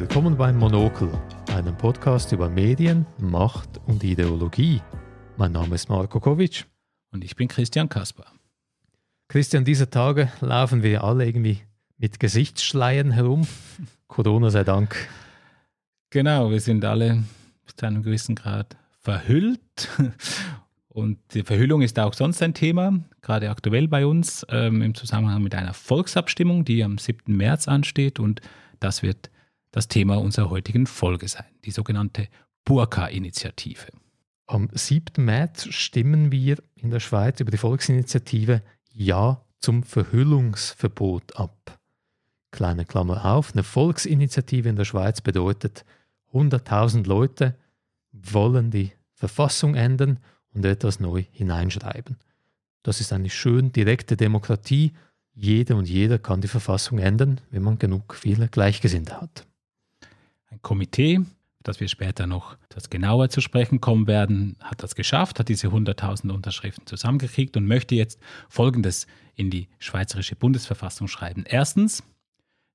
Willkommen beim Monokel, einem Podcast über Medien, Macht und Ideologie. Mein Name ist Marko Kovic. Und ich bin Christian Kasper. Christian, diese Tage laufen wir alle irgendwie mit Gesichtsschleiern herum. Corona sei Dank. Genau, wir sind alle zu einem gewissen Grad verhüllt. Und die Verhüllung ist auch sonst ein Thema, gerade aktuell bei uns ähm, im Zusammenhang mit einer Volksabstimmung, die am 7. März ansteht. Und das wird das Thema unserer heutigen Folge sein, die sogenannte Burka-Initiative. Am 7. März stimmen wir in der Schweiz über die Volksinitiative Ja zum Verhüllungsverbot ab. Kleine Klammer auf, eine Volksinitiative in der Schweiz bedeutet, 100.000 Leute wollen die Verfassung ändern und etwas neu hineinschreiben. Das ist eine schön direkte Demokratie. Jeder und jeder kann die Verfassung ändern, wenn man genug viele Gleichgesinnte hat. Ein Komitee, das wir später noch das genauer zu sprechen kommen werden, hat das geschafft, hat diese 100.000 Unterschriften zusammengekriegt und möchte jetzt Folgendes in die Schweizerische Bundesverfassung schreiben. Erstens,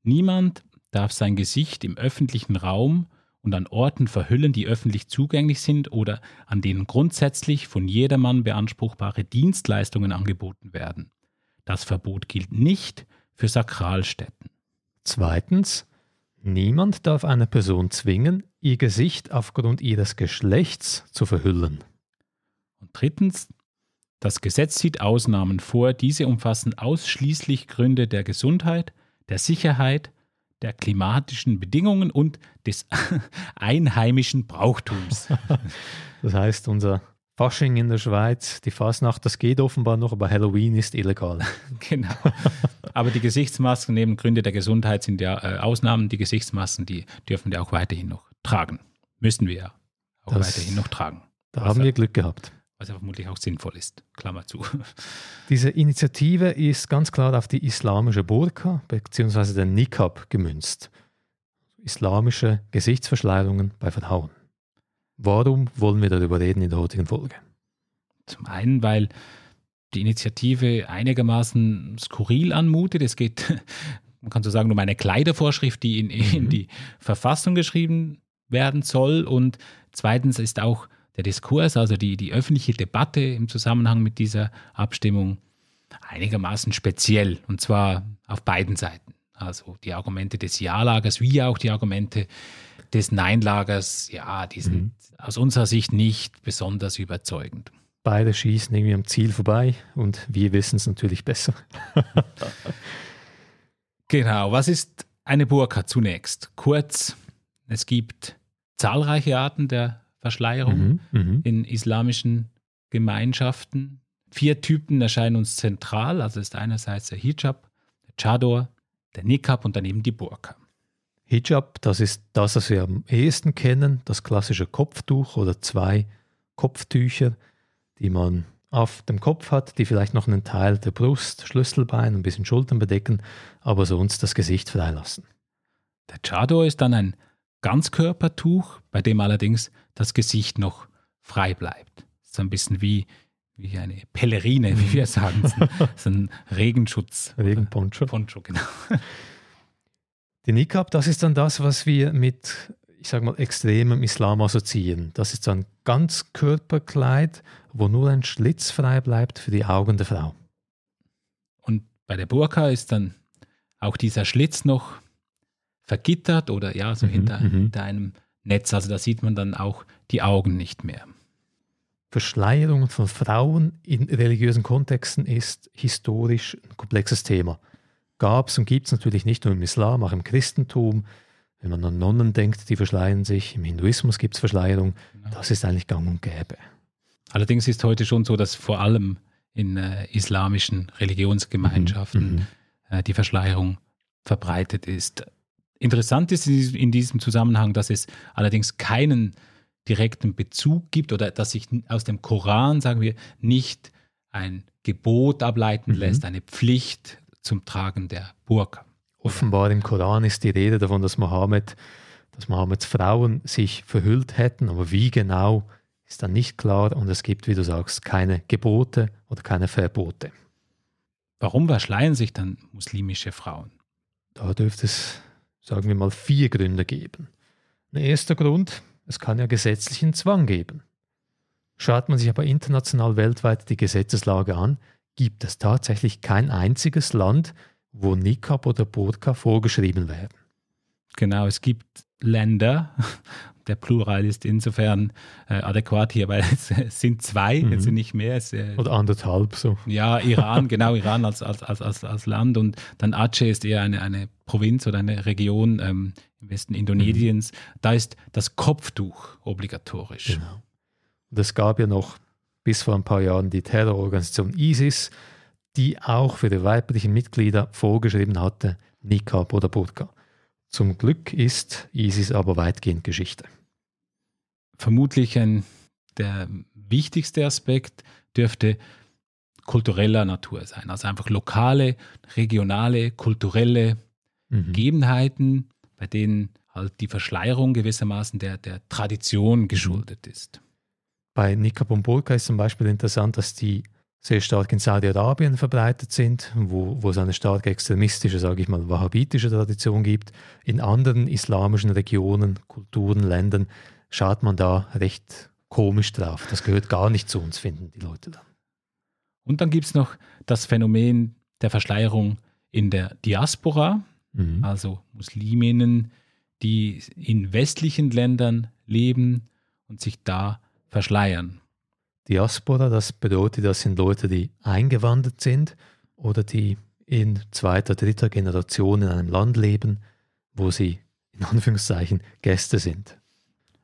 niemand darf sein Gesicht im öffentlichen Raum und an Orten verhüllen, die öffentlich zugänglich sind oder an denen grundsätzlich von jedermann beanspruchbare Dienstleistungen angeboten werden. Das Verbot gilt nicht für Sakralstätten. Zweitens, Niemand darf eine Person zwingen, ihr Gesicht aufgrund ihres Geschlechts zu verhüllen. Und drittens, das Gesetz sieht Ausnahmen vor. Diese umfassen ausschließlich Gründe der Gesundheit, der Sicherheit, der klimatischen Bedingungen und des einheimischen Brauchtums. Das heißt, unser Fasching in der Schweiz, die Fasnacht, das geht offenbar noch, aber Halloween ist illegal. genau. Aber die Gesichtsmasken neben Gründe der Gesundheit sind ja äh, Ausnahmen. Die Gesichtsmasken, die dürfen wir auch weiterhin noch tragen. Müssen wir ja auch das, weiterhin noch tragen. Da haben wir Glück gehabt. Was ja vermutlich auch sinnvoll ist. Klammer zu. Diese Initiative ist ganz klar auf die islamische Burka bzw. den Nikab gemünzt. Islamische Gesichtsverschleierungen bei Frauen. Warum wollen wir darüber reden in der heutigen Folge? Zum einen, weil die Initiative einigermaßen skurril anmutet. Es geht, man kann so sagen, um eine Kleidervorschrift, die in, in mhm. die Verfassung geschrieben werden soll. Und zweitens ist auch der Diskurs, also die, die öffentliche Debatte im Zusammenhang mit dieser Abstimmung einigermaßen speziell. Und zwar auf beiden Seiten. Also die Argumente des Ja-Lagers wie auch die Argumente des Nein-Lagers, ja, die sind mhm. aus unserer Sicht nicht besonders überzeugend. Beide schießen irgendwie am Ziel vorbei und wir wissen es natürlich besser. genau, was ist eine Burka zunächst? Kurz, es gibt zahlreiche Arten der Verschleierung mhm, mhm. in islamischen Gemeinschaften. Vier Typen erscheinen uns zentral, also ist einerseits der Hijab, der Chador, der Nikab und daneben die Burka. Hijab, das ist das, was wir am ehesten kennen, das klassische Kopftuch oder zwei Kopftücher, die man auf dem Kopf hat, die vielleicht noch einen Teil der Brust, Schlüsselbein, ein bisschen Schultern bedecken, aber sonst das Gesicht freilassen. Der Chador ist dann ein Ganzkörpertuch, bei dem allerdings das Gesicht noch frei bleibt. Das ist ein bisschen wie, wie eine Pellerine, wie wir sagen. Das ist ein Regenschutz. Regenponcho. Poncho, genau. Die Nikab, das ist dann das, was wir mit, ich sage mal, extremem Islam assoziieren. Das ist ein Ganzkörperkleid, wo nur ein Schlitz frei bleibt für die Augen der Frau. Und bei der Burka ist dann auch dieser Schlitz noch vergittert oder ja, so mhm, hinter, mhm. hinter einem Netz. Also da sieht man dann auch die Augen nicht mehr. Verschleierung von Frauen in religiösen Kontexten ist historisch ein komplexes Thema gab es und gibt es natürlich nicht nur im Islam, auch im Christentum. Wenn man an Nonnen denkt, die verschleiern sich, im Hinduismus gibt es Verschleierung. Genau. Das ist eigentlich gang und gäbe. Allerdings ist heute schon so, dass vor allem in äh, islamischen Religionsgemeinschaften mhm. mhm. äh, die Verschleierung verbreitet ist. Interessant ist in diesem Zusammenhang, dass es allerdings keinen direkten Bezug gibt oder dass sich aus dem Koran, sagen wir, nicht ein Gebot ableiten mhm. lässt, eine Pflicht zum Tragen der Burka. Offenbar im Koran ist die Rede davon, dass Mohammed, dass Mohammeds Frauen sich verhüllt hätten, aber wie genau ist dann nicht klar und es gibt, wie du sagst, keine Gebote oder keine Verbote. Warum verschleiern sich dann muslimische Frauen? Da dürfte es sagen wir mal, vier Gründe geben. Ein erster Grund, es kann ja gesetzlichen Zwang geben. Schaut man sich aber international weltweit die Gesetzeslage an, gibt es tatsächlich kein einziges Land, wo Nikab oder Burka vorgeschrieben werden. Genau, es gibt Länder, der Plural ist insofern äh, adäquat hier, weil es sind zwei, mhm. es sind nicht mehr. Es, äh, Oder anderthalb so. Ja, Iran, genau, Iran als, als, als, als, als Land und dann Aceh ist eher eine, eine Provinz oder eine Region ähm, im Westen Indonesiens. Mhm. Da ist das Kopftuch obligatorisch. Genau. Und es gab ja noch bis vor ein paar Jahren die Terrororganisation ISIS, die auch für die weiblichen Mitglieder vorgeschrieben hatte, Nikab oder Burka. Zum Glück ist ISIS aber weitgehend Geschichte. Vermutlich ein, der wichtigste Aspekt dürfte kultureller Natur sein. Also einfach lokale, regionale, kulturelle mhm. Gegebenheiten, bei denen halt die Verschleierung gewissermaßen der, der Tradition mhm. geschuldet ist. Bei Nikab und Burka ist zum Beispiel interessant, dass die sehr stark in Saudi-Arabien verbreitet sind, wo, wo es eine stark extremistische, sage ich mal, wahhabitische Tradition gibt. In anderen islamischen Regionen, Kulturen, Ländern schaut man da recht komisch drauf. Das gehört gar nicht zu uns, finden die Leute dann. Und dann gibt es noch das Phänomen der Verschleierung in der Diaspora, mhm. also Musliminnen, die in westlichen Ländern leben und sich da verschleiern. Diaspora, das bedeutet, das sind Leute, die eingewandert sind oder die in zweiter, dritter Generation in einem Land leben, wo sie in Anführungszeichen Gäste sind.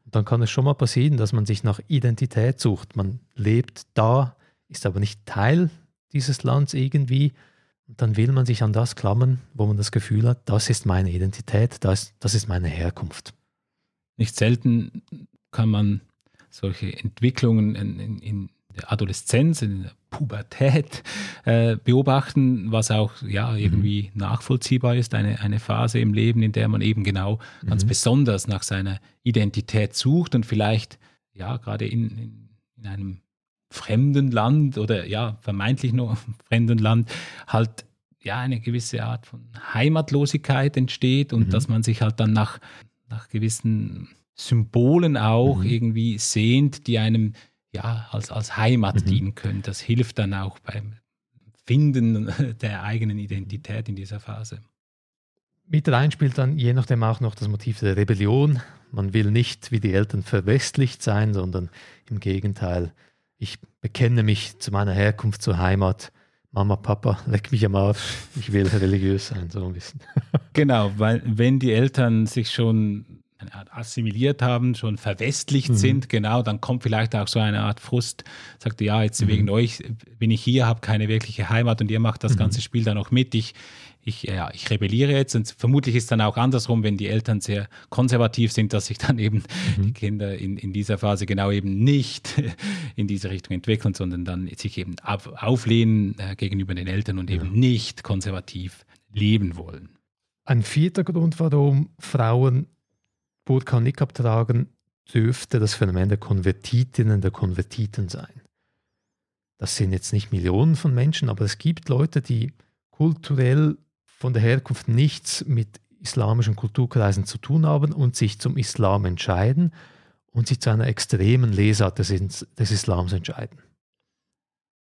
Und dann kann es schon mal passieren, dass man sich nach Identität sucht. Man lebt da, ist aber nicht Teil dieses Landes irgendwie. Und dann will man sich an das klammern, wo man das Gefühl hat, das ist meine Identität, das, das ist meine Herkunft. Nicht selten kann man solche Entwicklungen in, in, in der Adoleszenz, in der Pubertät äh, beobachten, was auch ja irgendwie mhm. nachvollziehbar ist, eine, eine Phase im Leben, in der man eben genau mhm. ganz besonders nach seiner Identität sucht und vielleicht ja gerade in, in, in einem fremden Land oder ja vermeintlich nur fremden Land halt ja eine gewisse Art von Heimatlosigkeit entsteht und mhm. dass man sich halt dann nach, nach gewissen Symbolen auch mhm. irgendwie sehnt, die einem ja als, als Heimat mhm. dienen können. Das hilft dann auch beim Finden der eigenen Identität in dieser Phase. Mit rein spielt dann je nachdem auch noch das Motiv der Rebellion. Man will nicht wie die Eltern verwestlicht sein, sondern im Gegenteil, ich bekenne mich zu meiner Herkunft, zur Heimat. Mama, Papa, leck mich am Arsch, ich will religiös sein, so ein bisschen. Genau, weil wenn die Eltern sich schon eine Art assimiliert haben, schon verwestlicht mhm. sind, genau, dann kommt vielleicht auch so eine Art Frust, sagt, ja, jetzt mhm. wegen euch bin ich hier, habe keine wirkliche Heimat und ihr macht das mhm. ganze Spiel dann auch mit. Ich, ich, ja, ich rebelliere jetzt und vermutlich ist dann auch andersrum, wenn die Eltern sehr konservativ sind, dass sich dann eben mhm. die Kinder in, in dieser Phase genau eben nicht in diese Richtung entwickeln, sondern dann sich eben auf, auflehnen äh, gegenüber den Eltern und eben nicht konservativ leben wollen. Ein vierter Grund, warum Frauen Burka und Niqab tragen, dürfte das Phänomen der Konvertitinnen, der Konvertiten sein. Das sind jetzt nicht Millionen von Menschen, aber es gibt Leute, die kulturell von der Herkunft nichts mit islamischen Kulturkreisen zu tun haben und sich zum Islam entscheiden und sich zu einer extremen Lesart des, des Islams entscheiden.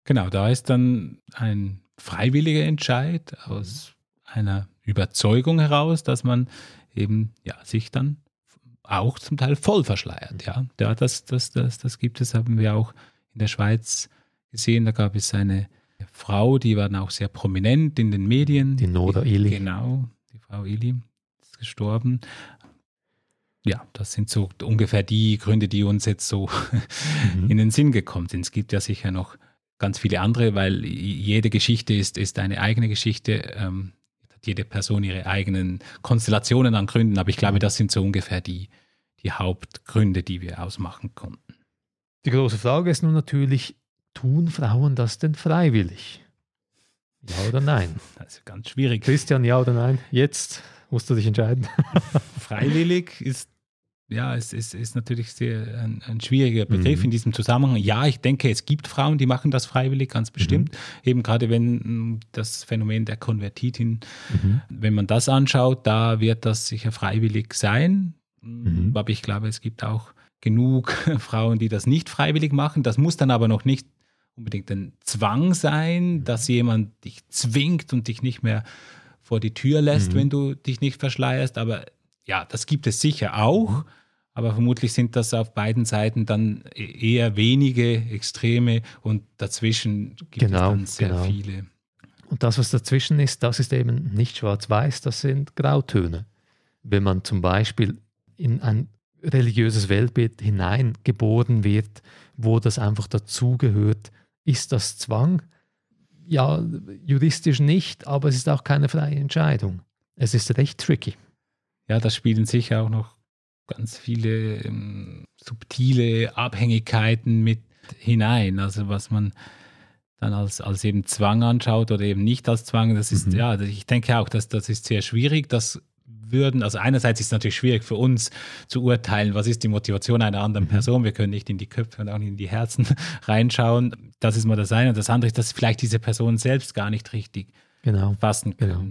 Genau, da ist dann ein freiwilliger Entscheid aus einer Überzeugung heraus, dass man eben ja, sich dann auch zum Teil voll verschleiert. Ja, ja das, das, das, das gibt es, haben wir auch in der Schweiz gesehen. Da gab es eine Frau, die war dann auch sehr prominent in den Medien. Die Nora Ili. Genau, die Frau Ili ist gestorben. Ja, das sind so ungefähr die Gründe, die uns jetzt so mhm. in den Sinn gekommen sind. Es gibt ja sicher noch ganz viele andere, weil jede Geschichte ist, ist eine eigene Geschichte. Ähm, jede Person ihre eigenen Konstellationen an Gründen, aber ich glaube, das sind so ungefähr die, die Hauptgründe, die wir ausmachen konnten. Die große Frage ist nun natürlich, tun Frauen das denn freiwillig? Ja oder nein? Das ist ganz schwierig. Christian, ja oder nein? Jetzt musst du dich entscheiden. Freiwillig ist ja, es ist, ist natürlich sehr ein, ein schwieriger Begriff Mhm. in diesem Zusammenhang. Ja, ich denke, es gibt Frauen, die machen das freiwillig, ganz bestimmt. Eben gerade wenn mh, das Phänomen der Konvertitin, Mhm. wenn man das anschaut, da wird das sicher freiwillig sein. Mhm. Aber ich glaube, es gibt auch genug Frauen, die das nicht freiwillig machen. Das muss dann aber noch nicht unbedingt ein Zwang sein, dass jemand dich zwingt und dich nicht mehr vor die Tür lässt, Mhm. wenn du dich nicht verschleierst. Aber ja, das gibt es sicher auch. Aber vermutlich sind das auf beiden Seiten dann e- eher wenige Extreme und dazwischen gibt Genau, es dann sehr genau. viele. Und das, was dazwischen ist, das ist eben nicht schwarz-weiß, das sind Grautöne. Wenn man zum Beispiel in ein religiöses Weltbild hineingeboren wird, wo das einfach dazugehört, ist das Zwang? Ja, juristisch nicht, aber es ist auch keine freie Entscheidung. Es ist recht tricky. Ja, da spielen sicher auch noch ganz viele ähm, subtile Abhängigkeiten mit hinein. Also was man dann als, als eben Zwang anschaut oder eben nicht als Zwang, das ist, Mhm. ja, ich denke auch, dass das ist sehr schwierig. Das würden, also einerseits ist es natürlich schwierig für uns zu urteilen, was ist die Motivation einer anderen Mhm. Person. Wir können nicht in die Köpfe und auch nicht in die Herzen reinschauen. Das ist mal das eine. Und das andere ist, dass vielleicht diese Person selbst gar nicht richtig Genau. fassen Genau.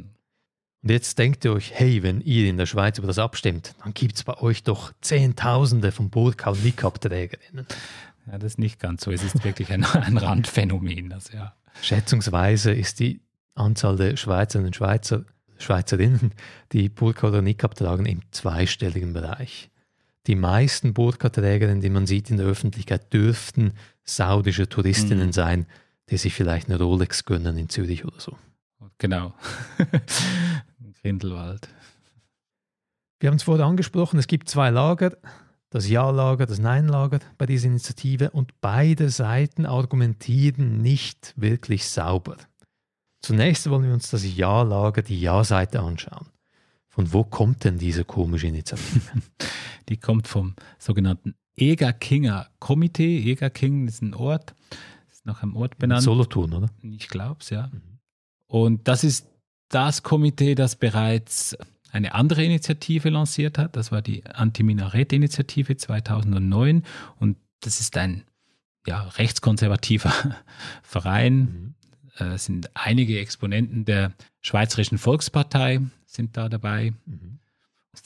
Und jetzt denkt ihr euch, hey, wenn ihr in der Schweiz über das abstimmt, dann gibt es bei euch doch Zehntausende von Burka- und Niqab-Trägerinnen. Ja, das ist nicht ganz so. Es ist wirklich ein, ein Randphänomen. Das, ja. Schätzungsweise ist die Anzahl der Schweizerinnen und Schweizer, Schweizerinnen, die Burka oder Niqab tragen, im zweistelligen Bereich. Die meisten Burka-Trägerinnen, die man sieht in der Öffentlichkeit, dürften saudische Touristinnen Mhm. sein, die sich vielleicht eine Rolex gönnen in Zürich oder so. Genau. Grindelwald. Wir haben es vorher angesprochen, es gibt zwei Lager, das Ja-Lager, das Nein-Lager bei dieser Initiative und beide Seiten argumentieren nicht wirklich sauber. Zunächst wollen wir uns das Ja-Lager, die Ja-Seite anschauen. Von wo kommt denn diese komische Initiative? Die kommt vom sogenannten Egerkinger Komitee. Egerking ist ein Ort, ist nach einem Ort benannt. Solothurn, oder? Ich glaube es, ja. Mhm. Und das ist das Komitee, das bereits eine andere Initiative lanciert hat. Das war die Anti-Minarett-Initiative 2009. Und das ist ein ja, rechtskonservativer Verein. Mhm. Äh, Es sind einige Exponenten der Schweizerischen Volkspartei sind da dabei. Mhm.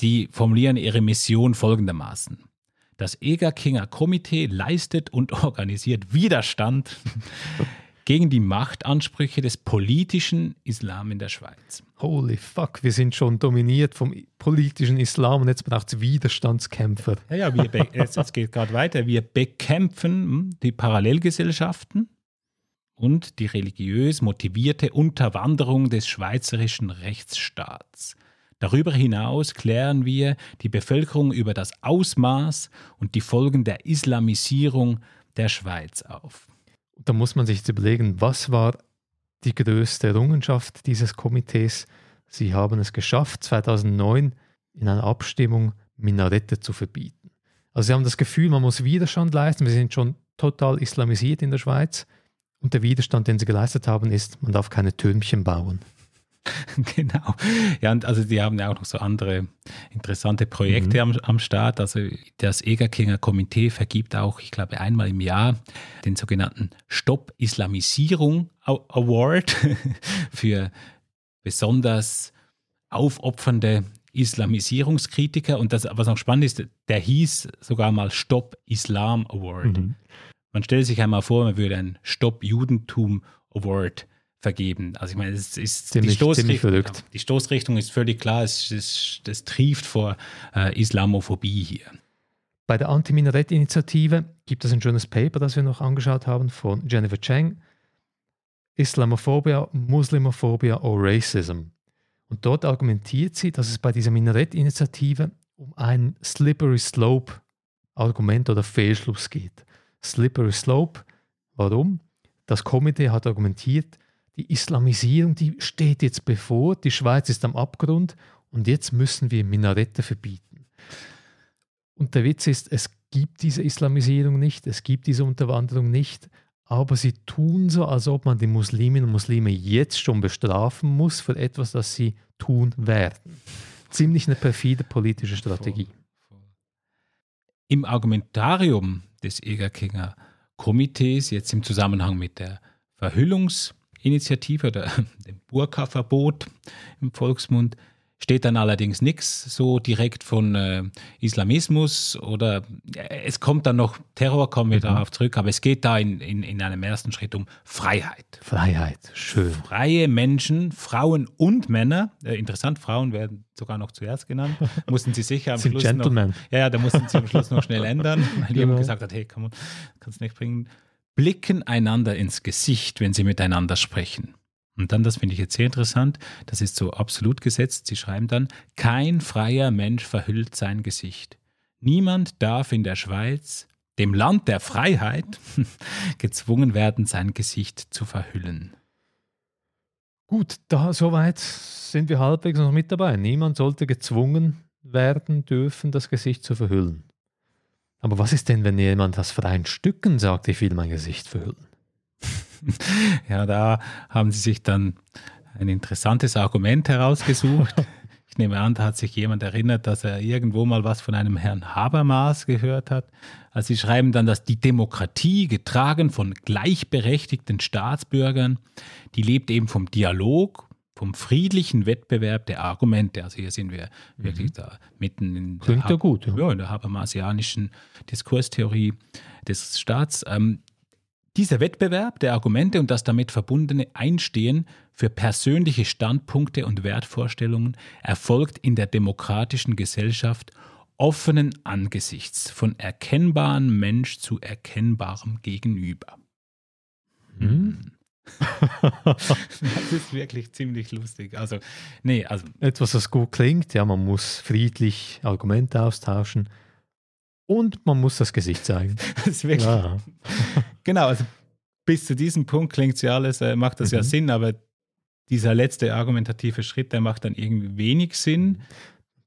Die formulieren ihre Mission folgendermaßen. Das Egerkinger Komitee leistet und organisiert Widerstand gegen die Machtansprüche des politischen Islam in der Schweiz. Holy fuck, wir sind schon dominiert vom politischen Islam und jetzt braucht es Widerstandskämpfer. Ja, ja, wir jetzt, jetzt geht gerade weiter. Wir bekämpfen hm, die Parallelgesellschaften und die religiös motivierte Unterwanderung des schweizerischen Rechtsstaats. Darüber hinaus klären wir die Bevölkerung über das Ausmaß und die Folgen der Islamisierung der Schweiz auf. Da muss man sich jetzt überlegen, was war die größte Errungenschaft dieses Komitees? Sie haben es geschafft, 2009 in einer Abstimmung Minarette zu verbieten. Also sie haben das Gefühl, man muss Widerstand leisten. Wir sind schon total islamisiert in der Schweiz. Und der Widerstand, den sie geleistet haben, ist, man darf keine Türmchen bauen. genau. Ja, und also die haben ja auch noch so andere interessante Projekte am, am Start. Also das Egerkinger Komitee vergibt auch, ich glaube, einmal im Jahr den sogenannten Stopp Islamisierung Aw- Award für besonders aufopfernde Islamisierungskritiker. Und das, was noch spannend ist, der hieß sogar mal Stopp Islam Award. Mhm. Man stellt sich einmal vor, man würde einen Stopp Judentum Award vergeben. Also ich meine, es ist Ziemlich- die, Stoßrichtung, die Stoßrichtung ist völlig klar, es, es, das trieft vor äh, Islamophobie hier. Bei der Anti-Minarett-Initiative gibt es ein schönes Paper, das wir noch angeschaut haben, von Jennifer Cheng. Islamophobia, Muslimophobia or Racism. Und dort argumentiert sie, dass es bei dieser Minarett-Initiative um ein Slippery Slope-Argument oder Fehlschluss geht. Slippery Slope, warum? Das Komitee hat argumentiert, die Islamisierung, die steht jetzt bevor, die Schweiz ist am Abgrund und jetzt müssen wir Minarette verbieten. Und der Witz ist, es gibt diese Islamisierung nicht, es gibt diese Unterwanderung nicht, aber sie tun so, als ob man die Musliminnen und Muslime jetzt schon bestrafen muss für etwas, das sie tun werden. Ziemlich eine perfide politische Strategie. Im Argumentarium des Egerkinger Komitees, jetzt im Zusammenhang mit der Verhüllungsinitiative oder dem Burka-Verbot im Volksmund, steht dann allerdings nichts so direkt von äh, Islamismus oder äh, es kommt dann noch, Terror kommen wir mhm. darauf zurück, aber es geht da in, in, in einem ersten Schritt um Freiheit. Freiheit, schön. Freie Menschen, Frauen und Männer, äh, interessant, Frauen werden sogar noch zuerst genannt, mussten sie sicher am Schluss Gentleman. noch, ja, ja, da mussten sie am Schluss noch schnell ändern, weil genau. jemand gesagt hat, hey, komm, kannst nicht bringen, blicken einander ins Gesicht, wenn sie miteinander sprechen. Und dann, das finde ich jetzt sehr interessant, das ist so absolut gesetzt. Sie schreiben dann, kein freier Mensch verhüllt sein Gesicht. Niemand darf in der Schweiz, dem Land der Freiheit, gezwungen werden, sein Gesicht zu verhüllen. Gut, da soweit sind wir halbwegs noch mit dabei. Niemand sollte gezwungen werden dürfen, das Gesicht zu verhüllen. Aber was ist denn, wenn jemand aus freien Stücken sagt, ich will mein Gesicht verhüllen? ja, da haben sie sich dann ein interessantes Argument herausgesucht. Ich nehme an, da hat sich jemand erinnert, dass er irgendwo mal was von einem Herrn Habermas gehört hat. Also sie schreiben dann, dass die Demokratie, getragen von gleichberechtigten Staatsbürgern, die lebt eben vom Dialog, vom friedlichen Wettbewerb der Argumente. Also hier sind wir mhm. wirklich da mitten in Klingt der, gut, ja. Ja, in der Habermasianischen Diskurstheorie des Staats. Ähm, dieser Wettbewerb der Argumente und das damit verbundene Einstehen für persönliche Standpunkte und Wertvorstellungen erfolgt in der demokratischen Gesellschaft offenen Angesichts von erkennbarem Mensch zu erkennbarem Gegenüber. Hm. das ist wirklich ziemlich lustig. Also, nee, also. Etwas, was gut klingt, ja, man muss friedlich Argumente austauschen und man muss das Gesicht zeigen. das ist wirklich. Ja. genau, also bis zu diesem Punkt klingt ja alles, äh, macht das mhm. ja Sinn, aber dieser letzte argumentative Schritt, der macht dann irgendwie wenig Sinn.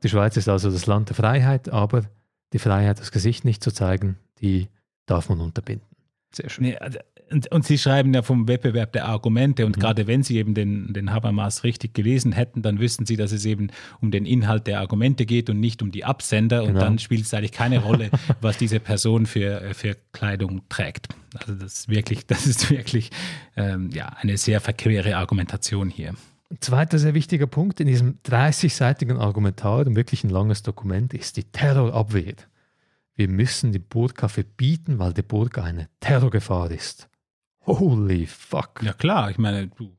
Die Schweiz ist also das Land der Freiheit, aber die Freiheit, das Gesicht nicht zu zeigen, die darf man unterbinden. Sehr schön. Nee, also und, und, Sie schreiben ja vom Wettbewerb der Argumente und mhm. gerade wenn Sie eben den, den Habermas richtig gelesen hätten, dann wüssten Sie, dass es eben um den Inhalt der Argumente geht und nicht um die Absender genau. und dann spielt es eigentlich keine Rolle, was diese Person für, für Kleidung trägt. Also das ist wirklich, das ist wirklich ähm, ja, eine sehr verquere Argumentation hier. Zweiter sehr wichtiger Punkt in diesem 30-seitigen Argumentarium, wirklich ein langes Dokument, ist die Terrorabwehr. Wir müssen die Burka verbieten, weil die Burka eine Terrorgefahr ist. Holy fuck. Ja klar, ich meine, du,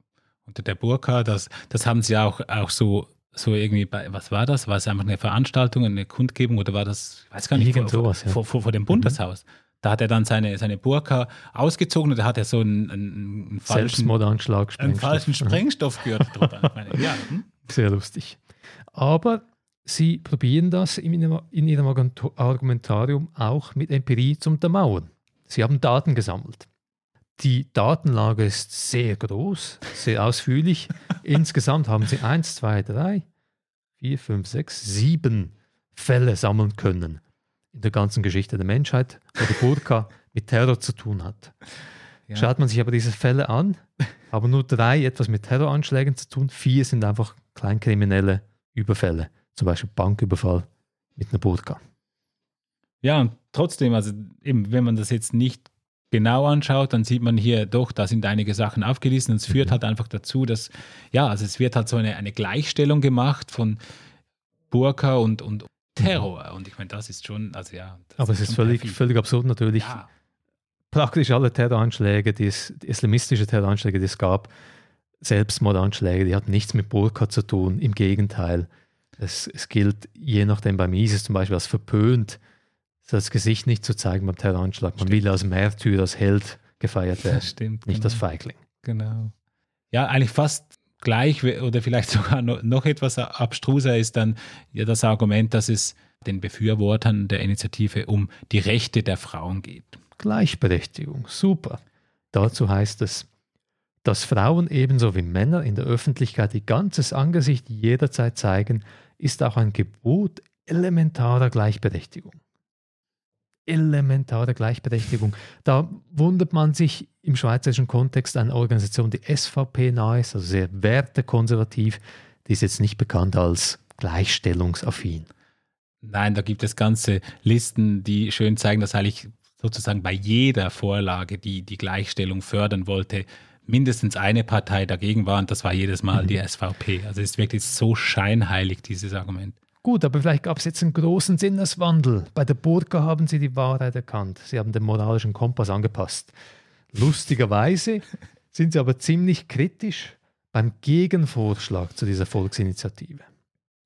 unter der Burka, das, das haben sie auch, auch so, so irgendwie bei, was war das? War es einfach eine Veranstaltung, eine Kundgebung oder war das, ich weiß gar nicht, Irgend vor, sowas, ja. vor, vor, vor, dem Bundeshaus? Mhm. Da hat er dann seine, seine Burka ausgezogen und da hat er so einen, einen, einen falschen, Selbstmordanschlag, einen falschen Sprengstoffgürtel drüber. ja, hm? Sehr lustig. Aber sie probieren das in ihrem, in ihrem Argumentarium auch mit Empirie zu untermauern. Sie haben Daten gesammelt. Die Datenlage ist sehr groß, sehr ausführlich. Insgesamt haben sie 1, 2, 3, 4, 5, 6, 7 Fälle sammeln können in der ganzen Geschichte der Menschheit, wo die Burka mit Terror zu tun hat. Ja. Schaut man sich aber diese Fälle an, haben nur drei etwas mit Terroranschlägen zu tun, vier sind einfach kleinkriminelle Überfälle, zum Beispiel Banküberfall mit einer Burka. Ja, und trotzdem, also eben, wenn man das jetzt nicht genau anschaut, dann sieht man hier doch, da sind einige Sachen aufgelistet und es führt mhm. halt einfach dazu, dass, ja, also es wird halt so eine, eine Gleichstellung gemacht von Burka und, und Terror. Und ich meine, das ist schon, also ja. Aber es ist völlig, völlig absurd natürlich. Ja. Praktisch alle Terroranschläge, die, es, islamistische Terroranschläge, die es gab, Selbstmordanschläge, die hatten nichts mit Burka zu tun. Im Gegenteil. Es, es gilt je nachdem beim ISIS zum Beispiel als verpönt, das Gesicht nicht zu zeigen beim Terroranschlag. Man Stimmt. will als Märtyrer, als Held gefeiert werden, Stimmt, nicht genau. als Feigling. Genau. Ja, eigentlich fast gleich oder vielleicht sogar noch etwas abstruser ist dann ja das Argument, dass es den Befürwortern der Initiative um die Rechte der Frauen geht. Gleichberechtigung, super. Dazu heißt es, dass Frauen ebenso wie Männer in der Öffentlichkeit ihr ganzes Angesicht jederzeit zeigen, ist auch ein Gebot elementarer Gleichberechtigung elementare Gleichberechtigung. Da wundert man sich im schweizerischen Kontext eine Organisation, die SVP nahe ist, also sehr wertekonservativ, die ist jetzt nicht bekannt als gleichstellungsaffin. Nein, da gibt es ganze Listen, die schön zeigen, dass eigentlich sozusagen bei jeder Vorlage, die die Gleichstellung fördern wollte, mindestens eine Partei dagegen war und das war jedes Mal mhm. die SVP. Also es ist wirklich so scheinheilig, dieses Argument. Gut, aber vielleicht gab es jetzt einen großen Sinneswandel. Bei der Burka haben Sie die Wahrheit erkannt. Sie haben den moralischen Kompass angepasst. Lustigerweise sind Sie aber ziemlich kritisch beim Gegenvorschlag zu dieser Volksinitiative.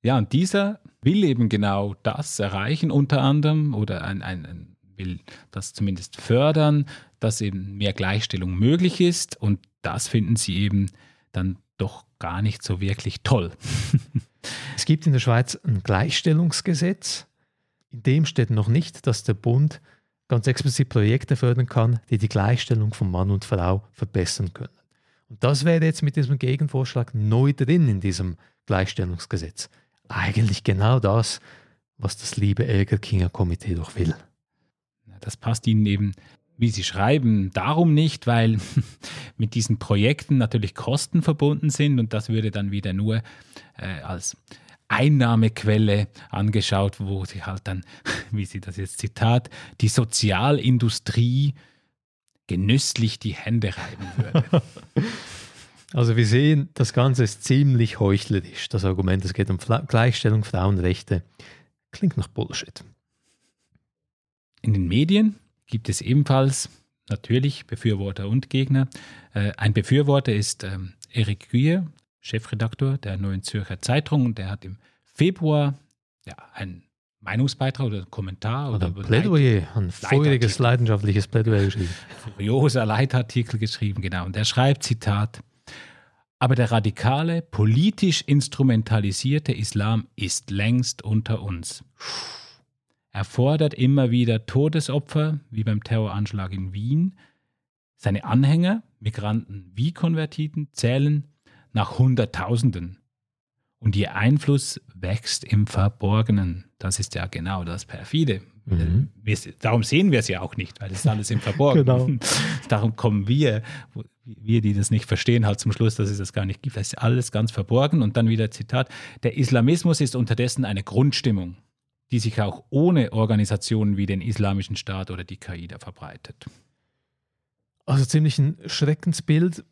Ja, und dieser will eben genau das erreichen, unter anderem, oder ein, ein, ein will das zumindest fördern, dass eben mehr Gleichstellung möglich ist. Und das finden sie eben dann doch gar nicht so wirklich toll. es gibt in der Schweiz ein Gleichstellungsgesetz. In dem steht noch nicht, dass der Bund ganz explizit Projekte fördern kann, die die Gleichstellung von Mann und Frau verbessern können. Und das wäre jetzt mit diesem Gegenvorschlag neu drin in diesem Gleichstellungsgesetz. Eigentlich genau das, was das liebe Elgerkinger Komitee doch will. Das passt ihnen eben, wie sie schreiben, darum nicht, weil mit diesen Projekten natürlich Kosten verbunden sind und das würde dann wieder nur äh, als Einnahmequelle angeschaut, wo sie halt dann, wie sie das jetzt Zitat, die Sozialindustrie genüsslich die Hände reiben würde. Also wir sehen, das Ganze ist ziemlich heuchlerisch. Das Argument, es geht um Gleichstellung, Frauenrechte, klingt nach Bullshit. In den Medien gibt es ebenfalls natürlich Befürworter und Gegner. Äh, ein Befürworter ist ähm, Eric Güer, Chefredakteur der Neuen Zürcher Zeitung, und der hat im Februar ja, einen Meinungsbeitrag oder Kommentar oder, oder Plädoyer, ein feuriges, leidenschaftliches Plädoyer geschrieben. Furioser Leitartikel geschrieben, genau. Und er schreibt, Zitat, aber der radikale, politisch instrumentalisierte Islam ist längst unter uns. Er fordert immer wieder Todesopfer, wie beim Terroranschlag in Wien. Seine Anhänger, Migranten wie Konvertiten, zählen nach Hunderttausenden. Und ihr Einfluss wächst im Verborgenen. Das ist ja genau das Perfide. Mhm. darum sehen wir es ja auch nicht, weil es ist alles im Verborgenen. genau. Darum kommen wir, wir, die das nicht verstehen, halt zum Schluss, dass es das gar nicht gibt. Das ist alles ganz verborgen. Und dann wieder Zitat: Der Islamismus ist unterdessen eine Grundstimmung die sich auch ohne Organisationen wie den Islamischen Staat oder die Qaida verbreitet. Also ziemlich ein Schreckensbild.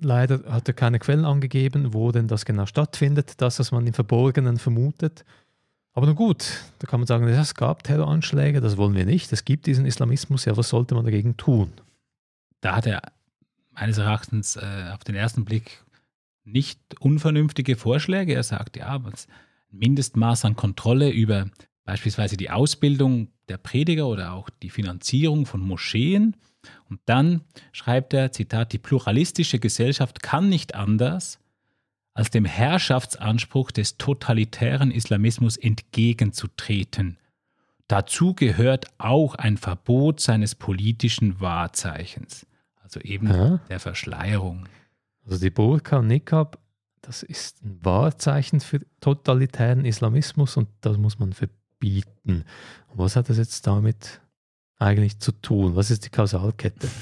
Leider hat er keine Quellen angegeben, wo denn das genau stattfindet, das, was man im Verborgenen vermutet. Aber nun gut, da kann man sagen, es gab Terroranschläge, das wollen wir nicht. Es gibt diesen Islamismus, ja, was sollte man dagegen tun? Da hat er meines Erachtens äh, auf den ersten Blick nicht unvernünftige Vorschläge. Er sagt, ja, was, Mindestmaß an Kontrolle über beispielsweise die Ausbildung der Prediger oder auch die Finanzierung von Moscheen. Und dann schreibt er, Zitat, die pluralistische Gesellschaft kann nicht anders, als dem Herrschaftsanspruch des totalitären Islamismus entgegenzutreten. Dazu gehört auch ein Verbot seines politischen Wahrzeichens, also eben ja. der Verschleierung. Also die Burka und Nikab das ist ein Wahrzeichen für totalitären Islamismus und das muss man verbieten. Und was hat das jetzt damit eigentlich zu tun? Was ist die Kausalkette?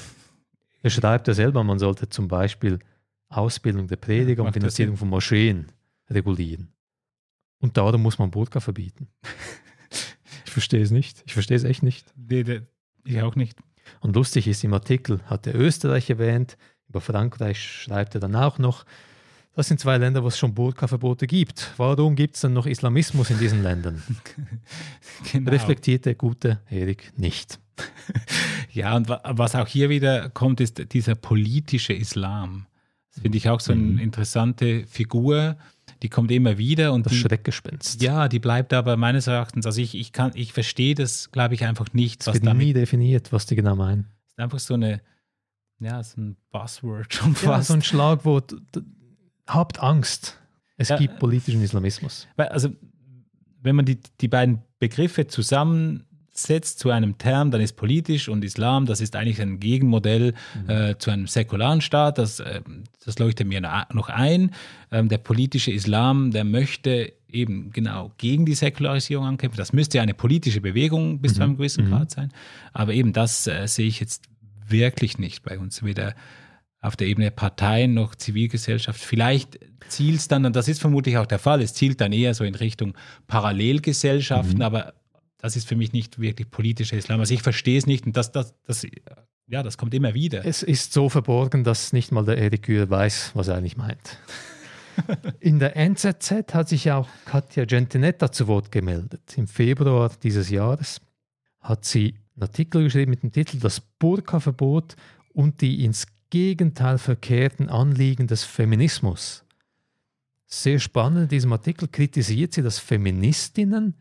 Er schreibt ja selber, man sollte zum Beispiel Ausbildung der Prediger und Finanzierung von Moscheen regulieren. Und darum muss man Burka verbieten. ich verstehe es nicht. Ich verstehe es echt nicht. Nee, ich auch nicht. Und lustig ist, im Artikel hat er Österreich erwähnt, über Frankreich schreibt er dann auch noch, das sind zwei Länder, wo es schon Burka-Verbote gibt. Warum gibt es dann noch Islamismus in diesen Ländern? genau. Reflektiert der gute Erik nicht. ja, und was auch hier wieder kommt, ist dieser politische Islam. Das finde ich auch so eine mhm. interessante Figur. Die kommt immer wieder und das die, Schreckgespenst. Ja, die bleibt aber meines Erachtens. Also ich, ich kann, ich verstehe das, glaube ich, einfach nicht. Es wird damit, nie definiert, was die genau meinen. Es ist einfach so eine, ja, so ein Buzzword schon fast. Ja, so ein Schlagwort habt Angst. Es ja, gibt politischen Islamismus. Also, wenn man die, die beiden Begriffe zusammensetzt zu einem Term, dann ist politisch und Islam, das ist eigentlich ein Gegenmodell mhm. äh, zu einem säkularen Staat. Das, äh, das leuchtet mir noch ein. Ähm, der politische Islam, der möchte eben genau gegen die Säkularisierung ankämpfen. Das müsste ja eine politische Bewegung bis mhm. zu einem gewissen mhm. Grad sein. Aber eben das äh, sehe ich jetzt wirklich nicht bei uns. Weder auf der Ebene Parteien noch Zivilgesellschaft. Vielleicht zielt es dann, und das ist vermutlich auch der Fall, es zielt dann eher so in Richtung Parallelgesellschaften, mhm. aber das ist für mich nicht wirklich politischer Islam. Also ich verstehe es nicht und das, das, das, ja, das kommt immer wieder. Es ist so verborgen, dass nicht mal der Erik Kühl weiß, was er eigentlich meint. In der NZZ hat sich auch Katja Gentinetta zu Wort gemeldet. Im Februar dieses Jahres hat sie einen Artikel geschrieben mit dem Titel Das Burka-Verbot und die ins Gegenteil verkehrten Anliegen des Feminismus. Sehr spannend, in diesem Artikel kritisiert sie, dass Feministinnen,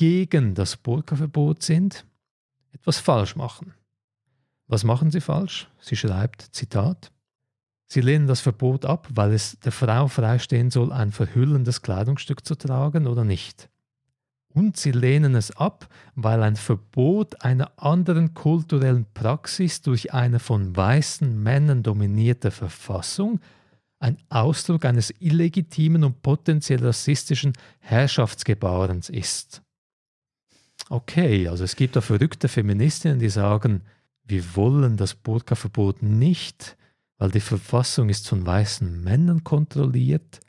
gegen das Burka-Verbot sind, etwas falsch machen. Was machen sie falsch? Sie schreibt, Zitat, Sie lehnen das Verbot ab, weil es der Frau freistehen soll, ein verhüllendes Kleidungsstück zu tragen oder nicht. Und sie lehnen es ab, weil ein Verbot einer anderen kulturellen Praxis durch eine von weißen Männern dominierte Verfassung ein Ausdruck eines illegitimen und potenziell rassistischen Herrschaftsgebarens ist. Okay, also es gibt da verrückte Feministinnen, die sagen, wir wollen das Burka-Verbot nicht, weil die Verfassung ist von weißen Männern kontrolliert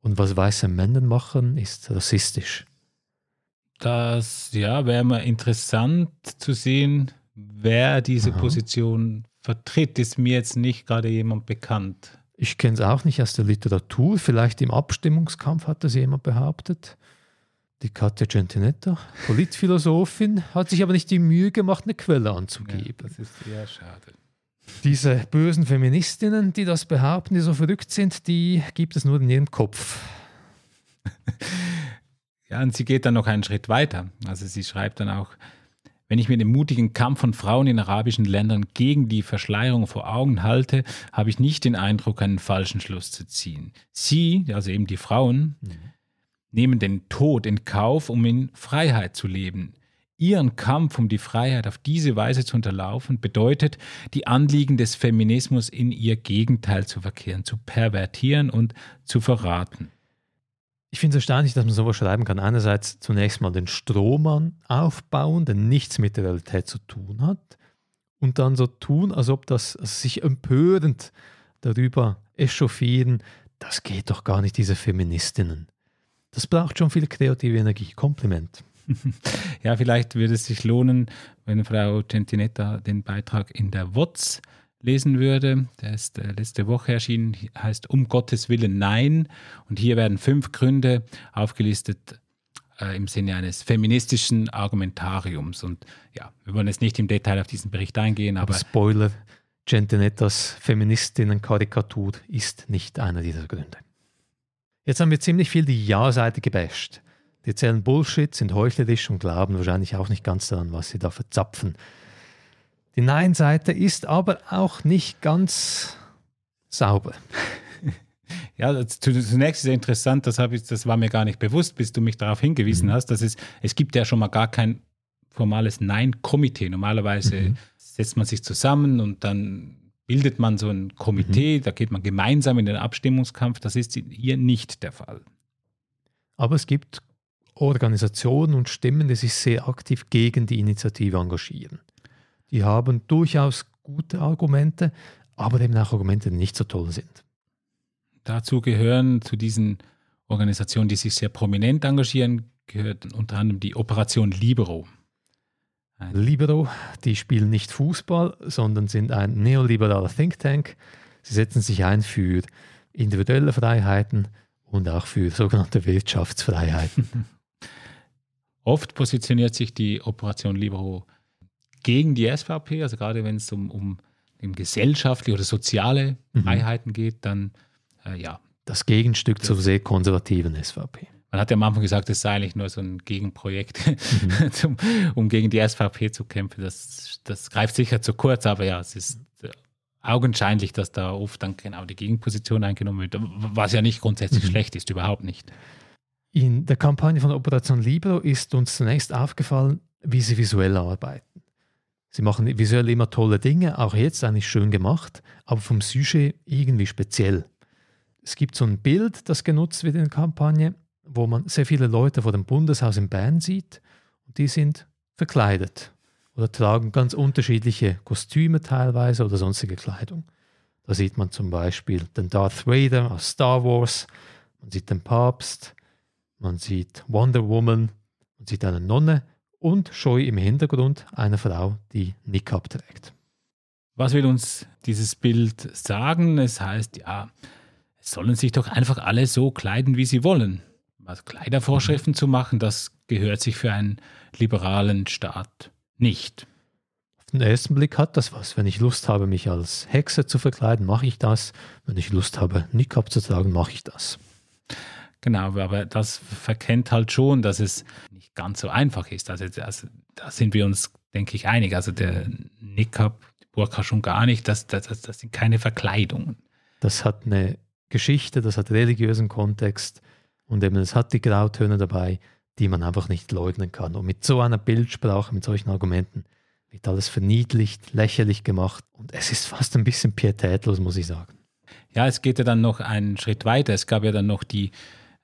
und was weiße Männer machen, ist rassistisch. Das ja, wäre mal interessant zu sehen, wer diese Aha. Position vertritt. Ist mir jetzt nicht gerade jemand bekannt. Ich kenne es auch nicht aus der Literatur. Vielleicht im Abstimmungskampf hat das jemand behauptet. Die Katja Gentinetta, Politphilosophin, hat sich aber nicht die Mühe gemacht, eine Quelle anzugeben. Ja, das ist eher schade. Diese bösen Feministinnen, die das behaupten, die so verrückt sind, die gibt es nur in ihrem Kopf. ja, und sie geht dann noch einen Schritt weiter. Also sie schreibt dann auch, wenn ich mir den mutigen Kampf von Frauen in arabischen Ländern gegen die Verschleierung vor Augen halte, habe ich nicht den Eindruck, einen falschen Schluss zu ziehen. Sie, also eben die Frauen, mhm. Nehmen den Tod in Kauf, um in Freiheit zu leben. Ihren Kampf um die Freiheit auf diese Weise zu unterlaufen, bedeutet, die Anliegen des Feminismus in ihr Gegenteil zu verkehren, zu pervertieren und zu verraten. Ich finde es erstaunlich, dass man sowas schreiben kann. Einerseits zunächst mal den Strohmann aufbauen, der nichts mit der Realität zu tun hat, und dann so tun, als ob das also sich empörend darüber echauffieren, das geht doch gar nicht, diese Feministinnen. Das braucht schon viel kreative Energie. Kompliment. ja, vielleicht würde es sich lohnen, wenn Frau Centinetta den Beitrag in der WOTS lesen würde. Der ist äh, letzte Woche erschienen, heißt Um Gottes Willen Nein. Und hier werden fünf Gründe aufgelistet äh, im Sinne eines feministischen Argumentariums. Und ja, wir wollen jetzt nicht im Detail auf diesen Bericht eingehen, aber. aber Spoiler: Gentinettas Feministinnen-Karikatur ist nicht einer dieser Gründe. Jetzt haben wir ziemlich viel die Ja-Seite gebasht. Die erzählen Bullshit, sind heuchlerisch und glauben wahrscheinlich auch nicht ganz daran, was sie da verzapfen. Die Nein-Seite ist aber auch nicht ganz sauber. Ja, zunächst ist interessant, das, ich, das war mir gar nicht bewusst, bis du mich darauf hingewiesen mhm. hast, dass es, es gibt ja schon mal gar kein formales Nein-Komitee. Normalerweise mhm. setzt man sich zusammen und dann bildet man so ein Komitee, mhm. da geht man gemeinsam in den Abstimmungskampf. Das ist hier nicht der Fall. Aber es gibt Organisationen und Stimmen, die sich sehr aktiv gegen die Initiative engagieren. Die haben durchaus gute Argumente, aber eben auch Argumente, die nicht so toll sind. Dazu gehören zu diesen Organisationen, die sich sehr prominent engagieren, gehört unter anderem die Operation Libero. Ein Libero, die spielen nicht Fußball, sondern sind ein neoliberaler Think Tank. Sie setzen sich ein für individuelle Freiheiten und auch für sogenannte Wirtschaftsfreiheiten. Oft positioniert sich die Operation Libero gegen die SVP, also gerade wenn es um, um, um gesellschaftliche oder soziale mhm. Freiheiten geht, dann äh, ja. Das Gegenstück zur sehr konservativen SVP. Man hat ja am Anfang gesagt, es sei eigentlich nur so ein Gegenprojekt, mhm. zum, um gegen die SVP zu kämpfen. Das, das greift sicher zu kurz, aber ja, es ist äh, augenscheinlich, dass da oft dann genau die Gegenposition eingenommen wird, was ja nicht grundsätzlich mhm. schlecht ist, überhaupt nicht. In der Kampagne von Operation Libero ist uns zunächst aufgefallen, wie sie visuell arbeiten. Sie machen visuell immer tolle Dinge, auch jetzt eigentlich schön gemacht, aber vom Sujet irgendwie speziell. Es gibt so ein Bild, das genutzt wird in der Kampagne, wo man sehr viele Leute vor dem Bundeshaus in Bern sieht und die sind verkleidet oder tragen ganz unterschiedliche Kostüme teilweise oder sonstige Kleidung. Da sieht man zum Beispiel den Darth Vader aus Star Wars, man sieht den Papst, man sieht Wonder Woman, man sieht eine Nonne und scheu im Hintergrund eine Frau, die Niqab trägt. Was will uns dieses Bild sagen? Es heißt, ja, es sollen sich doch einfach alle so kleiden, wie sie wollen. Was Kleidervorschriften zu machen, das gehört sich für einen liberalen Staat nicht. Auf den ersten Blick hat das was. Wenn ich Lust habe, mich als Hexe zu verkleiden, mache ich das. Wenn ich Lust habe, Niqab zu tragen, mache ich das. Genau, aber das verkennt halt schon, dass es nicht ganz so einfach ist. Also, also da sind wir uns, denke ich, einig. Also der Niqab, die Burka schon gar nicht, das, das, das sind keine Verkleidungen. Das hat eine Geschichte, das hat religiösen Kontext und eben es hat die Grautöne dabei, die man einfach nicht leugnen kann. Und mit so einer Bildsprache, mit solchen Argumenten wird alles verniedlicht, lächerlich gemacht und es ist fast ein bisschen pietätlos, muss ich sagen. Ja, es geht ja dann noch einen Schritt weiter. Es gab ja dann noch die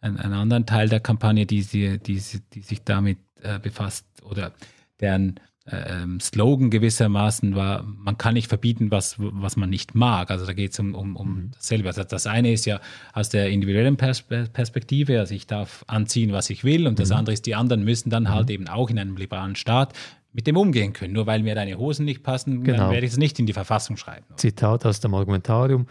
einen, einen anderen Teil der Kampagne, die, sie, die, die sich damit äh, befasst oder deren ähm, Slogan gewissermaßen war, man kann nicht verbieten, was, was man nicht mag. Also da geht es um, um, um mhm. dasselbe. Also das eine ist ja aus der individuellen Pers Perspektive, also ich darf anziehen, was ich will, und das mhm. andere ist, die anderen müssen dann halt mhm. eben auch in einem liberalen Staat mit dem umgehen können. Nur weil mir deine Hosen nicht passen, genau. dann werde ich es nicht in die Verfassung schreiben. Zitat aus dem Argumentarium.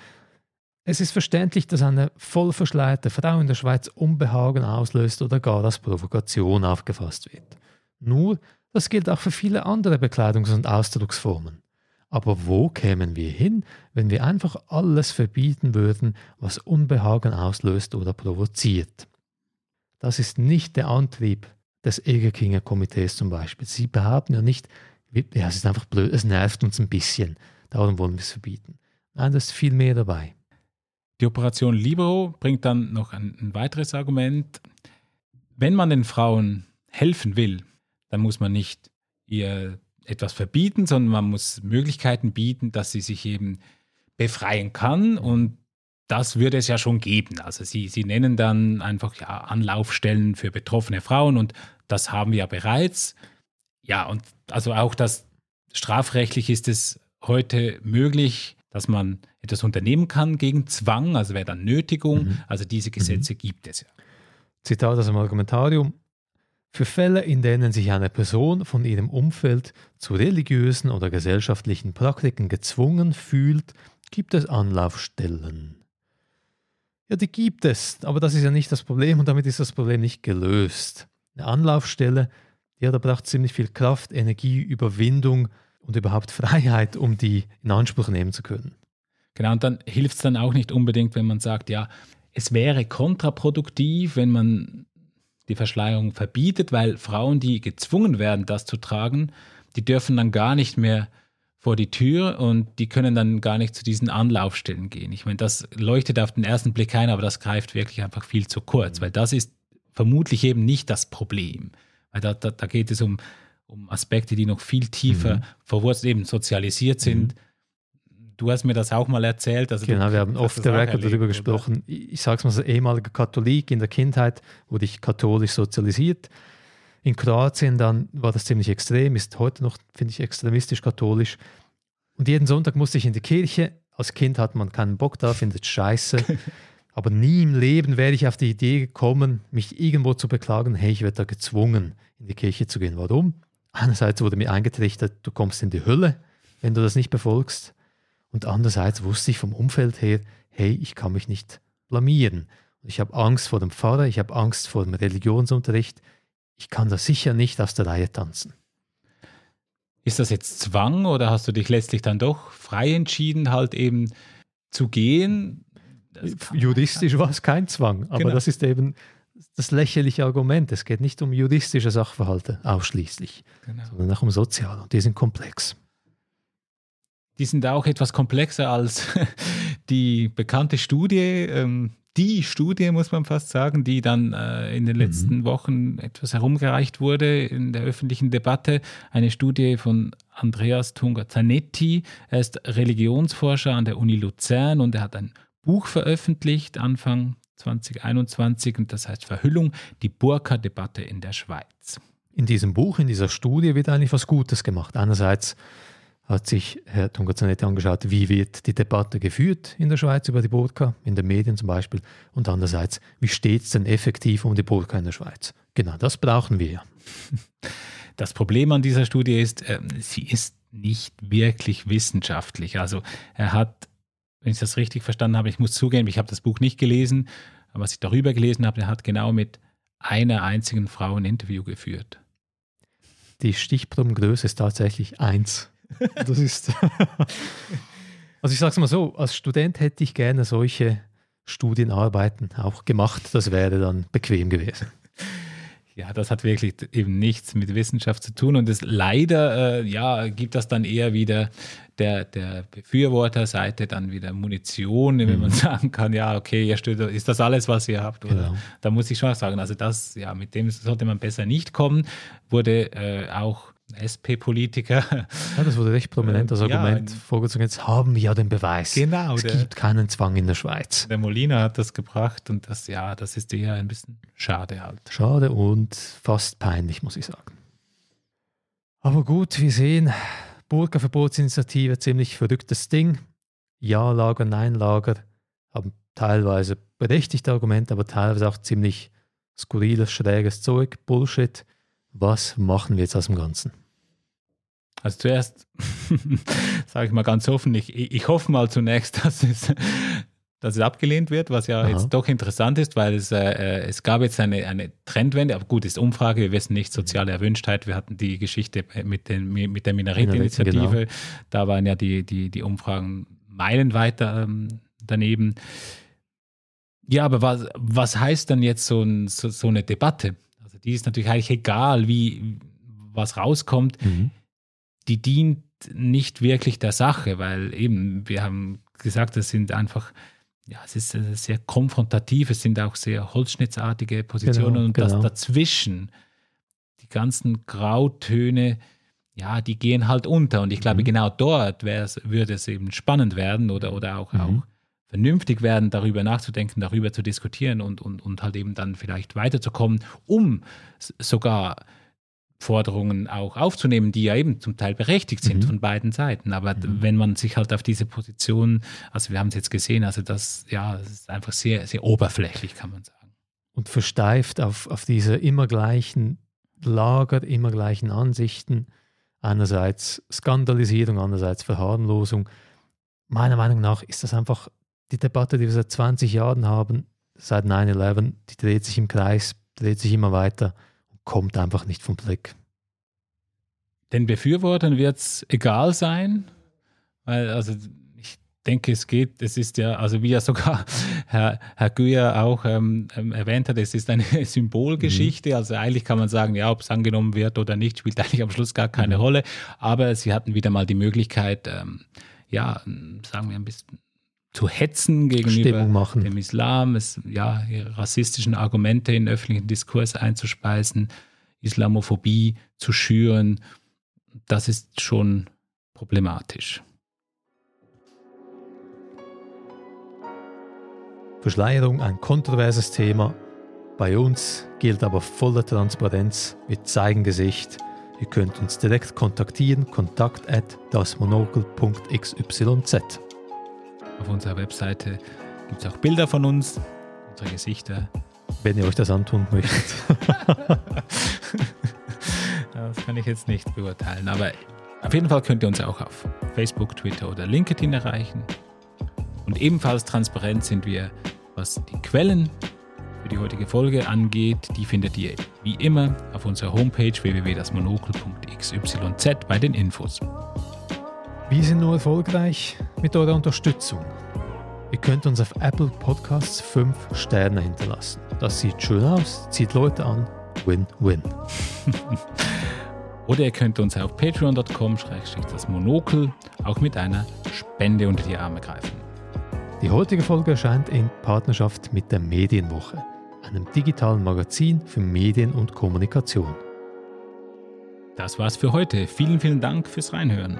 Es ist verständlich, dass eine vollverschleierte Frau in der Schweiz Unbehagen auslöst oder gar als Provokation aufgefasst wird. Nur, das gilt auch für viele andere Bekleidungs- und Ausdrucksformen. Aber wo kämen wir hin, wenn wir einfach alles verbieten würden, was Unbehagen auslöst oder provoziert? Das ist nicht der Antrieb des Egerkinger Komitees zum Beispiel. Sie behaupten ja nicht, ja, es ist einfach blöd, es nervt uns ein bisschen, darum wollen wir es verbieten. Nein, da ist viel mehr dabei. Die Operation Libero bringt dann noch ein, ein weiteres Argument. Wenn man den Frauen helfen will, dann muss man nicht ihr etwas verbieten, sondern man muss Möglichkeiten bieten, dass sie sich eben befreien kann. Und das würde es ja schon geben. Also sie, sie nennen dann einfach ja, Anlaufstellen für betroffene Frauen und das haben wir ja bereits. Ja, und also auch das strafrechtlich ist es heute möglich, dass man etwas unternehmen kann gegen Zwang, also wäre dann Nötigung. Mhm. Also diese Gesetze mhm. gibt es ja. Zitat aus dem Argumentarium. Für Fälle, in denen sich eine Person von ihrem Umfeld zu religiösen oder gesellschaftlichen Praktiken gezwungen fühlt, gibt es Anlaufstellen. Ja, die gibt es, aber das ist ja nicht das Problem und damit ist das Problem nicht gelöst. Eine Anlaufstelle, ja, da braucht ziemlich viel Kraft, Energie, Überwindung und überhaupt Freiheit, um die in Anspruch nehmen zu können. Genau, und dann hilft es dann auch nicht unbedingt, wenn man sagt, ja, es wäre kontraproduktiv, wenn man die Verschleierung verbietet, weil Frauen, die gezwungen werden, das zu tragen, die dürfen dann gar nicht mehr vor die Tür und die können dann gar nicht zu diesen Anlaufstellen gehen. Ich meine, das leuchtet auf den ersten Blick ein, aber das greift wirklich einfach viel zu kurz, weil das ist vermutlich eben nicht das Problem. Weil da, da, da geht es um um Aspekte, die noch viel tiefer mhm. verwurzelt, eben sozialisiert sind. Mhm. Du hast mir das auch mal erzählt. Also genau, wir haben oft the record darüber gesprochen. Ich, ich sage es mal, als ehemaliger Katholik in der Kindheit wurde ich katholisch sozialisiert. In Kroatien dann war das ziemlich extrem, ist heute noch, finde ich, extremistisch katholisch. Und jeden Sonntag musste ich in die Kirche. Als Kind hat man keinen Bock da, findet scheiße. Aber nie im Leben wäre ich auf die Idee gekommen, mich irgendwo zu beklagen, hey, ich werde da gezwungen, in die Kirche zu gehen. Warum? einerseits wurde mir eingetrichtert, du kommst in die Hölle, wenn du das nicht befolgst. Und andererseits wusste ich vom Umfeld her, hey, ich kann mich nicht blamieren. ich habe Angst vor dem Pfarrer, ich habe Angst vor dem Religionsunterricht. Ich kann da sicher nicht aus der Reihe tanzen. Ist das jetzt Zwang oder hast du dich letztlich dann doch frei entschieden, halt eben zu gehen? Juristisch war es kein Zwang, aber genau. das ist eben das lächerliche Argument. Es geht nicht um juristische Sachverhalte ausschließlich, genau. sondern auch um soziale. Und die sind komplex. Die sind auch etwas komplexer als die bekannte Studie, ähm, die Studie, muss man fast sagen, die dann äh, in den letzten mhm. Wochen etwas herumgereicht wurde in der öffentlichen Debatte. Eine Studie von Andreas Tunga Zanetti. Er ist Religionsforscher an der Uni Luzern und er hat ein Buch veröffentlicht Anfang 2021 und das heißt Verhüllung, die Burka-Debatte in der Schweiz. In diesem Buch, in dieser Studie wird eigentlich was Gutes gemacht. Einerseits hat sich Herr Tongazanetti angeschaut, wie wird die Debatte geführt in der Schweiz über die Burka, in den Medien zum Beispiel, und andererseits, wie steht es denn effektiv um die Burka in der Schweiz? Genau, das brauchen wir. Das Problem an dieser Studie ist, äh, sie ist nicht wirklich wissenschaftlich. Also er hat, wenn ich das richtig verstanden habe, ich muss zugeben, ich habe das Buch nicht gelesen, aber was ich darüber gelesen habe, er hat genau mit einer einzigen Frau ein Interview geführt. Die Stichprobengröße ist tatsächlich eins. Das ist. also ich sage es mal so, als Student hätte ich gerne solche Studienarbeiten auch gemacht. Das wäre dann bequem gewesen. Ja, das hat wirklich eben nichts mit Wissenschaft zu tun und es leider, äh, ja, gibt das dann eher wieder der, der Befürworterseite dann wieder Munition, wenn mhm. man sagen kann, ja, okay, ihr steht, ist das alles, was ihr habt? Oder genau. da muss ich schon sagen, also das, ja, mit dem sollte man besser nicht kommen, wurde äh, auch SP-Politiker. Ja, das wurde recht prominent als Argument ja, vorgezogen. Jetzt haben wir ja den Beweis. Genau. Es der, gibt keinen Zwang in der Schweiz. Der Molina hat das gebracht und das, ja, das ist eher ein bisschen schade halt. Schade und fast peinlich, muss ich sagen. Aber gut, wir sehen, Burka-Verbotsinitiative, ziemlich verrücktes Ding. Ja-Lager, Nein-Lager haben teilweise berechtigte Argumente, aber teilweise auch ziemlich skurriles, schräges Zeug, Bullshit. Was machen wir jetzt aus dem Ganzen? Also zuerst sage ich mal ganz offen, ich, ich hoffe mal zunächst, dass es, dass es abgelehnt wird, was ja Aha. jetzt doch interessant ist, weil es, äh, es gab jetzt eine, eine Trendwende, aber gut, ist Umfrage, wir wissen nicht, soziale Erwünschtheit, wir hatten die Geschichte mit, den, mit der Minarett-Initiative, genau. da waren ja die, die, die Umfragen meilenweit ähm, daneben. Ja, aber was, was heißt dann jetzt so, ein, so, so eine Debatte? die ist natürlich eigentlich egal, wie was rauskommt, mhm. Die dient nicht wirklich der Sache, weil eben, wir haben gesagt, das sind einfach, ja, es ist sehr konfrontativ, es sind auch sehr holzschnittartige Positionen genau, und genau. das dazwischen, die ganzen Grautöne, ja, die gehen halt unter. Und ich glaube, mhm. genau dort würde es eben spannend werden oder, oder auch, mhm. auch vernünftig werden, darüber nachzudenken, darüber zu diskutieren und, und, und halt eben dann vielleicht weiterzukommen, um sogar Forderungen auch aufzunehmen, die ja eben zum Teil berechtigt sind mhm. von beiden Seiten. Aber mhm. wenn man sich halt auf diese Position, also wir haben es jetzt gesehen, also das, ja, das ist einfach sehr, sehr oberflächlich, kann man sagen. Und versteift auf, auf diese immer gleichen Lager, immer gleichen Ansichten. Einerseits Skandalisierung, andererseits Verharmlosung. Meiner Meinung nach ist das einfach die Debatte, die wir seit 20 Jahren haben, seit 9-11, die dreht sich im Kreis, dreht sich immer weiter kommt einfach nicht vom Blick. Den Befürwortern wird es egal sein, weil also ich denke, es geht, es ist ja, also wie ja sogar Herr, Herr Güher auch ähm, ähm erwähnt hat, es ist eine Symbolgeschichte, mhm. also eigentlich kann man sagen, ja, ob es angenommen wird oder nicht, spielt eigentlich am Schluss gar keine mhm. Rolle, aber sie hatten wieder mal die Möglichkeit, ähm, ja, sagen wir ein bisschen zu hetzen gegenüber dem Islam, es, ja, rassistischen Argumente in öffentlichen Diskurs einzuspeisen, Islamophobie zu schüren, das ist schon problematisch. Verschleierung ein kontroverses Thema. Bei uns gilt aber volle Transparenz. Wir zeigen Gesicht. Ihr könnt uns direkt kontaktieren. Kontakt at dasmonokel.xyz. Auf unserer Webseite gibt es auch Bilder von uns, unsere Gesichter. Wenn ihr euch das antun möchtet. das kann ich jetzt nicht beurteilen, aber auf jeden Fall könnt ihr uns auch auf Facebook, Twitter oder LinkedIn erreichen. Und ebenfalls transparent sind wir, was die Quellen für die heutige Folge angeht. Die findet ihr wie immer auf unserer Homepage www.dasmonokel.xyz bei den Infos. Wir sind nur erfolgreich mit eurer Unterstützung. Ihr könnt uns auf Apple Podcasts 5 Sterne hinterlassen. Das sieht schön aus, zieht Leute an. Win-win. Oder ihr könnt uns auf patreon.com das Monokel auch mit einer Spende unter die Arme greifen. Die heutige Folge erscheint in Partnerschaft mit der Medienwoche, einem digitalen Magazin für Medien und Kommunikation. Das war's für heute. Vielen, vielen Dank fürs Reinhören.